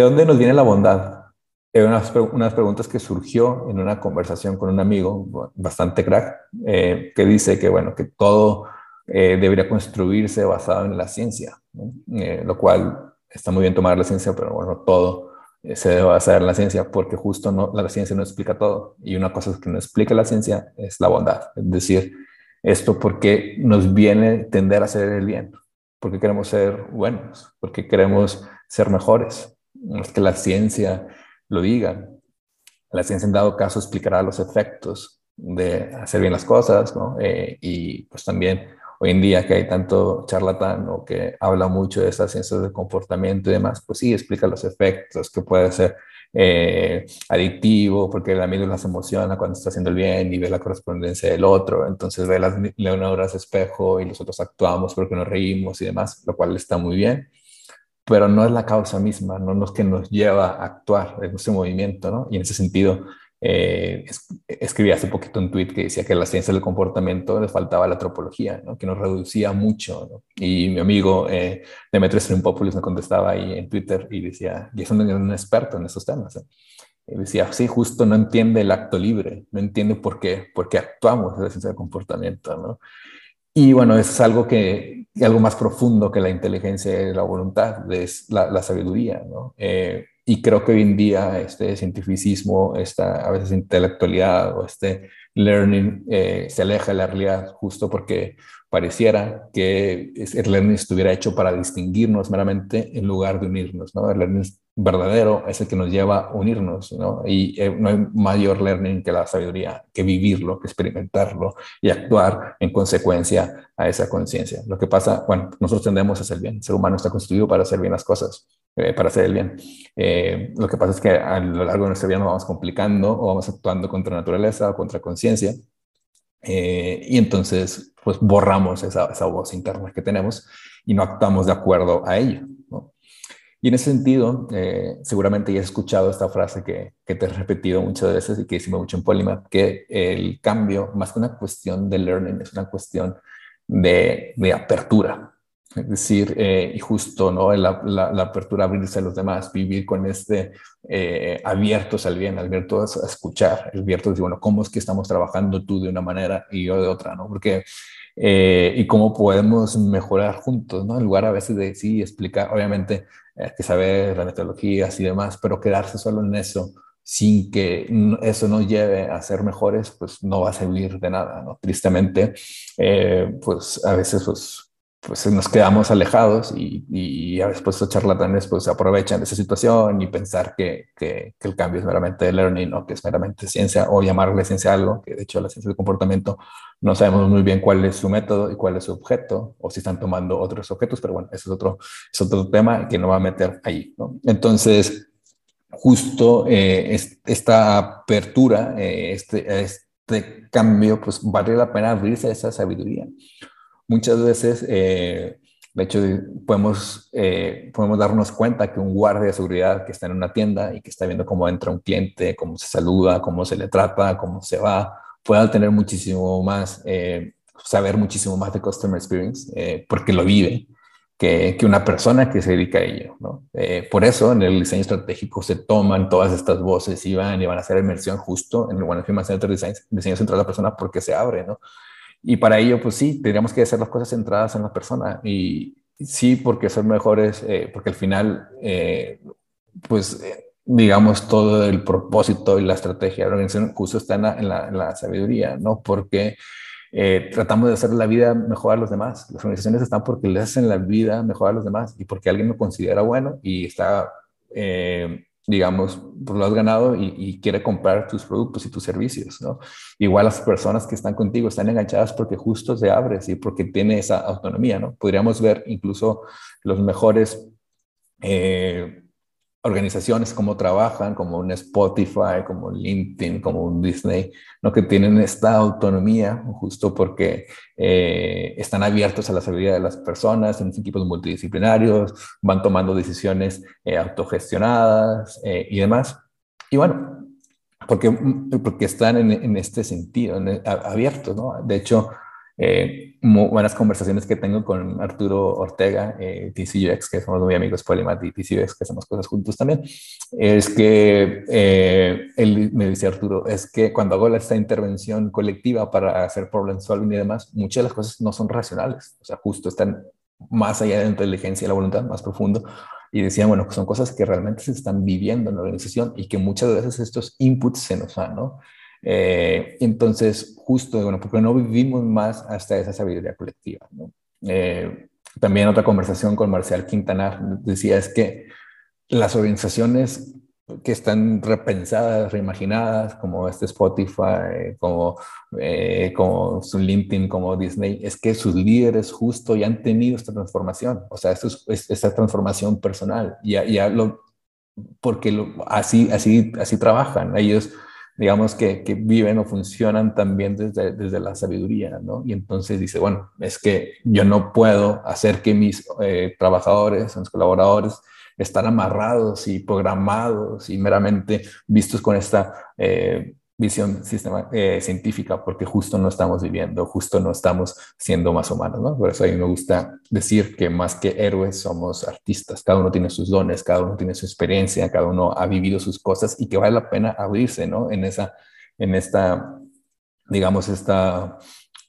¿De dónde nos viene la bondad? unas, unas preguntas que surgió en una conversación con un amigo bastante crack, eh, que dice que, bueno, que todo eh, debería construirse basado en la ciencia, eh, lo cual está muy bien tomar la ciencia, pero bueno, todo se debe basar en la ciencia porque justo no, la ciencia no explica todo. Y una cosa que no explica la ciencia es la bondad, es decir, esto porque nos viene tender a hacer el bien, porque queremos ser buenos, porque queremos ser mejores. No es que la ciencia lo digan. La ciencia en dado caso explicará los efectos de hacer bien las cosas, ¿no? Eh, y pues también hoy en día que hay tanto charlatán o que habla mucho de esas ciencias del comportamiento y demás, pues sí, explica los efectos, que puede ser eh, adictivo, porque el amigo las emociona cuando está haciendo el bien y ve la correspondencia del otro, entonces ve las neuronas espejo y nosotros actuamos porque nos reímos y demás, lo cual está muy bien pero no es la causa misma, no es que nos lleva a actuar en ese movimiento, ¿no? Y en ese sentido, eh, escribí hace poquito un tweet que decía que a la ciencia del comportamiento le faltaba la antropología, ¿no? que nos reducía mucho. ¿no? Y mi amigo eh, Demetrius Trimpopoulos me contestaba ahí en Twitter y decía, y es un, un experto en esos temas. ¿eh? Y decía, sí, justo no entiende el acto libre, no entiende por qué, por qué actuamos en la ciencia del comportamiento. ¿no? Y bueno, es algo que, algo más profundo que la inteligencia y la voluntad, es la, sabiduría, ¿no? Eh, y creo que hoy en día este cientificismo, esta a veces intelectualidad o este learning eh, se aleja de la realidad justo porque pareciera que el learning estuviera hecho para distinguirnos meramente en lugar de unirnos, ¿no? El learning verdadero es el que nos lleva a unirnos, ¿no? Y eh, no hay mayor learning que la sabiduría, que vivirlo, que experimentarlo y actuar en consecuencia a esa conciencia. Lo que pasa, bueno, nosotros tendemos a hacer bien, el ser humano está constituido para hacer bien las cosas, eh, para hacer el bien. Eh, lo que pasa es que a lo largo de nuestra vida nos vamos complicando o vamos actuando contra naturaleza o contra conciencia. y entonces, pues borramos esa, esa voz interna que tenemos y no actuamos de acuerdo a ello. Y en ese sentido, eh, seguramente ya has escuchado esta frase que, que, te he repetido muchas veces y que decimos mucho en Polymath, que el cambio, más que una cuestión de learning, es una cuestión de, de apertura. Es decir, eh, y justo, ¿no? La, la, apertura, abrirse a los demás, vivir con este eh, abiertos al bien, abiertos a escuchar, abiertos decir, bueno, ¿cómo es que estamos trabajando tú de una manera y yo de otra, ¿no? Porque y cómo podemos mejorar juntos, ¿no? En lugar a veces de sí explicar, obviamente hay que saber las metodologías y demás, pero quedarse solo en eso sin que eso nos lleve a ser mejores, pues no va a servir de nada, ¿no? Tristemente, eh, pues a veces pues pues nos quedamos alejados y, y a veces pues, estos charlatanes pues aprovechan de esa situación y pensar que, que, el cambio es meramente learning o que es meramente ciencia o llamarle ciencia algo, que de hecho la ciencia del comportamiento no sabemos muy bien cuál es su método y cuál es su objeto o si están tomando otros objetos, pero bueno, eso es otro, es otro tema que no va a meter ahí. ¿no? Entonces, justo eh, esta apertura, eh, este, este cambio, pues vale la pena abrirse a esa sabiduría muchas veces, eh, de hecho, podemos, eh, podemos darnos cuenta que un guardia de seguridad que está en una tienda y que está viendo cómo entra un cliente, cómo se saluda, cómo se le trata, cómo se va, puede tener muchísimo más, eh, saber muchísimo más de Customer Experience porque lo vive. Que, que, una persona que se dedica a ello. ¿no? por eso en el diseño estratégico se toman todas estas voces y van y van a hacer inmersión justo en el One Human Center Design, diseño central de la persona porque se abre. ¿no? Y para ello, pues sí, tendríamos que hacer las cosas centradas en la persona. Y sí, porque son mejores, eh, porque al final, eh, pues, eh, digamos, todo el propósito y la estrategia de la organización justo está en la, en la, sabiduría, ¿no? Porque tratamos de hacer la vida mejor a los demás. Las organizaciones están porque les hacen la vida mejor a los demás y porque alguien lo considera bueno y está digamos, pues lo has ganado y, quiere comprar tus productos y tus servicios, ¿no? Igual las personas que están contigo están enganchadas porque justo se abres y porque tiene esa autonomía, ¿no? Podríamos ver incluso los mejores eh, organizaciones como trabajan, como un Spotify, como un LinkedIn, como un Disney, ¿no? que tienen esta autonomía justo porque eh, están abiertos a la sabiduría de las personas, en equipos multidisciplinarios, van tomando decisiones eh, autogestionadas eh, y demás. Y bueno, porque, porque están en, en este sentido, abiertos, ¿no? De hecho, eh, muy buenas conversaciones que tengo con Arturo Ortega, eh, TCUX, que somos muy amigos, Polymath y TCUX, que hacemos cosas juntos también, es que eh, él me dice Arturo, es que cuando hago esta intervención colectiva para hacer problem solving y demás, muchas de las cosas no son racionales, o sea, justo están más allá de la inteligencia y la voluntad, más profundo. Y decían, bueno, que son cosas que realmente se están viviendo en la organización y que muchas veces estos inputs se nos dan, ¿no? Eh, entonces, justo, bueno, porque no vivimos más hasta esa sabiduría colectiva. ¿no? Eh, también otra conversación con Marcial Quintanar decía es que las organizaciones que están repensadas, reimaginadas, como este Spotify, como, eh, como su LinkedIn, como Disney, es que sus líderes justo ya han tenido esta transformación, o sea, esta transformación personal, ya, ya porque así, así, así trabajan, ellos digamos, que, que, viven o funcionan también desde, desde la sabiduría, ¿no? Y entonces dice, bueno, es que yo no puedo hacer que mis eh, trabajadores, mis colaboradores, están amarrados y programados y meramente vistos con esta eh, visión eh, científica, porque justo no estamos viviendo, justo no estamos siendo más humanos, ¿no? Por eso a mí me gusta decir que más que héroes somos artistas, cada uno tiene sus dones, cada uno tiene su experiencia, cada uno ha vivido sus cosas y que vale la pena abrirse, ¿no? En esa, en esta, digamos, esta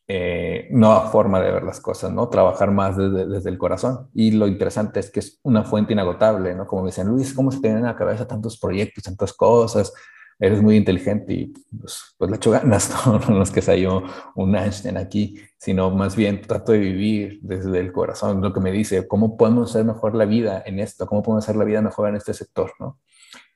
eh, nueva forma de ver las cosas, ¿no? Trabajar más desde, desde, el corazón. Y lo interesante es que es una fuente inagotable, ¿no? Como me decían, Luis, ¿cómo se te vienen a la cabeza tantos proyectos, tantas cosas? Eres muy inteligente y pues, pues le echo ganas, ¿no? no es que sea yo un Einstein aquí, sino más bien trato de vivir desde el corazón, lo que me dice, ¿cómo podemos hacer mejor la vida en esto? ¿Cómo podemos hacer la vida mejor en este sector? ¿no?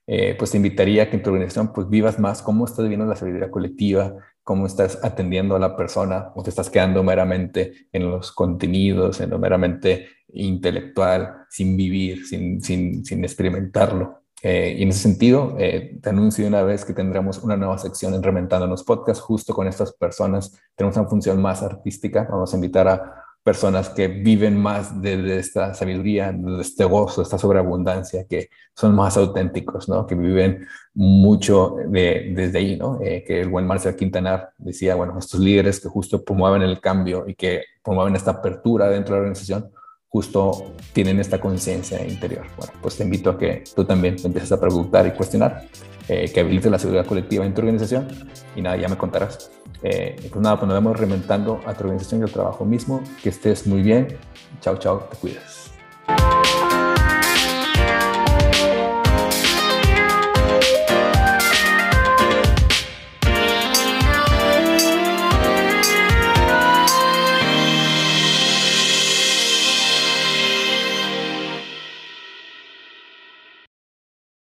Eh, pues te invitaría a que en tu organización pues vivas más cómo estás viviendo la sabiduría colectiva, cómo estás atendiendo a la persona o te estás quedando meramente en los contenidos, en lo meramente intelectual, sin vivir, sin, sin, sin experimentarlo. Eh, y en ese sentido, eh, te anuncio una vez que tendremos una nueva sección en Reventando los Podcasts, justo con estas personas. Tenemos una función más artística. Vamos a invitar a personas que viven más de, esta sabiduría, de este gozo, de esta sobreabundancia, que son más auténticos, ¿no? Que viven mucho de, desde ahí, ¿no? Eh, que el buen Marcel Quintanar decía, bueno, estos líderes que justo promueven el cambio y que promueven esta apertura dentro de la organización, justo tienen esta conciencia interior. Bueno, pues te invito a que tú también empieces a preguntar y cuestionar, eh, que habilites la seguridad colectiva en tu organización y nada, ya me contarás. Eh, pues nada, pues nos vemos reinventando a tu organización y al trabajo mismo. Que estés muy bien. Chao, chao, te cuidas.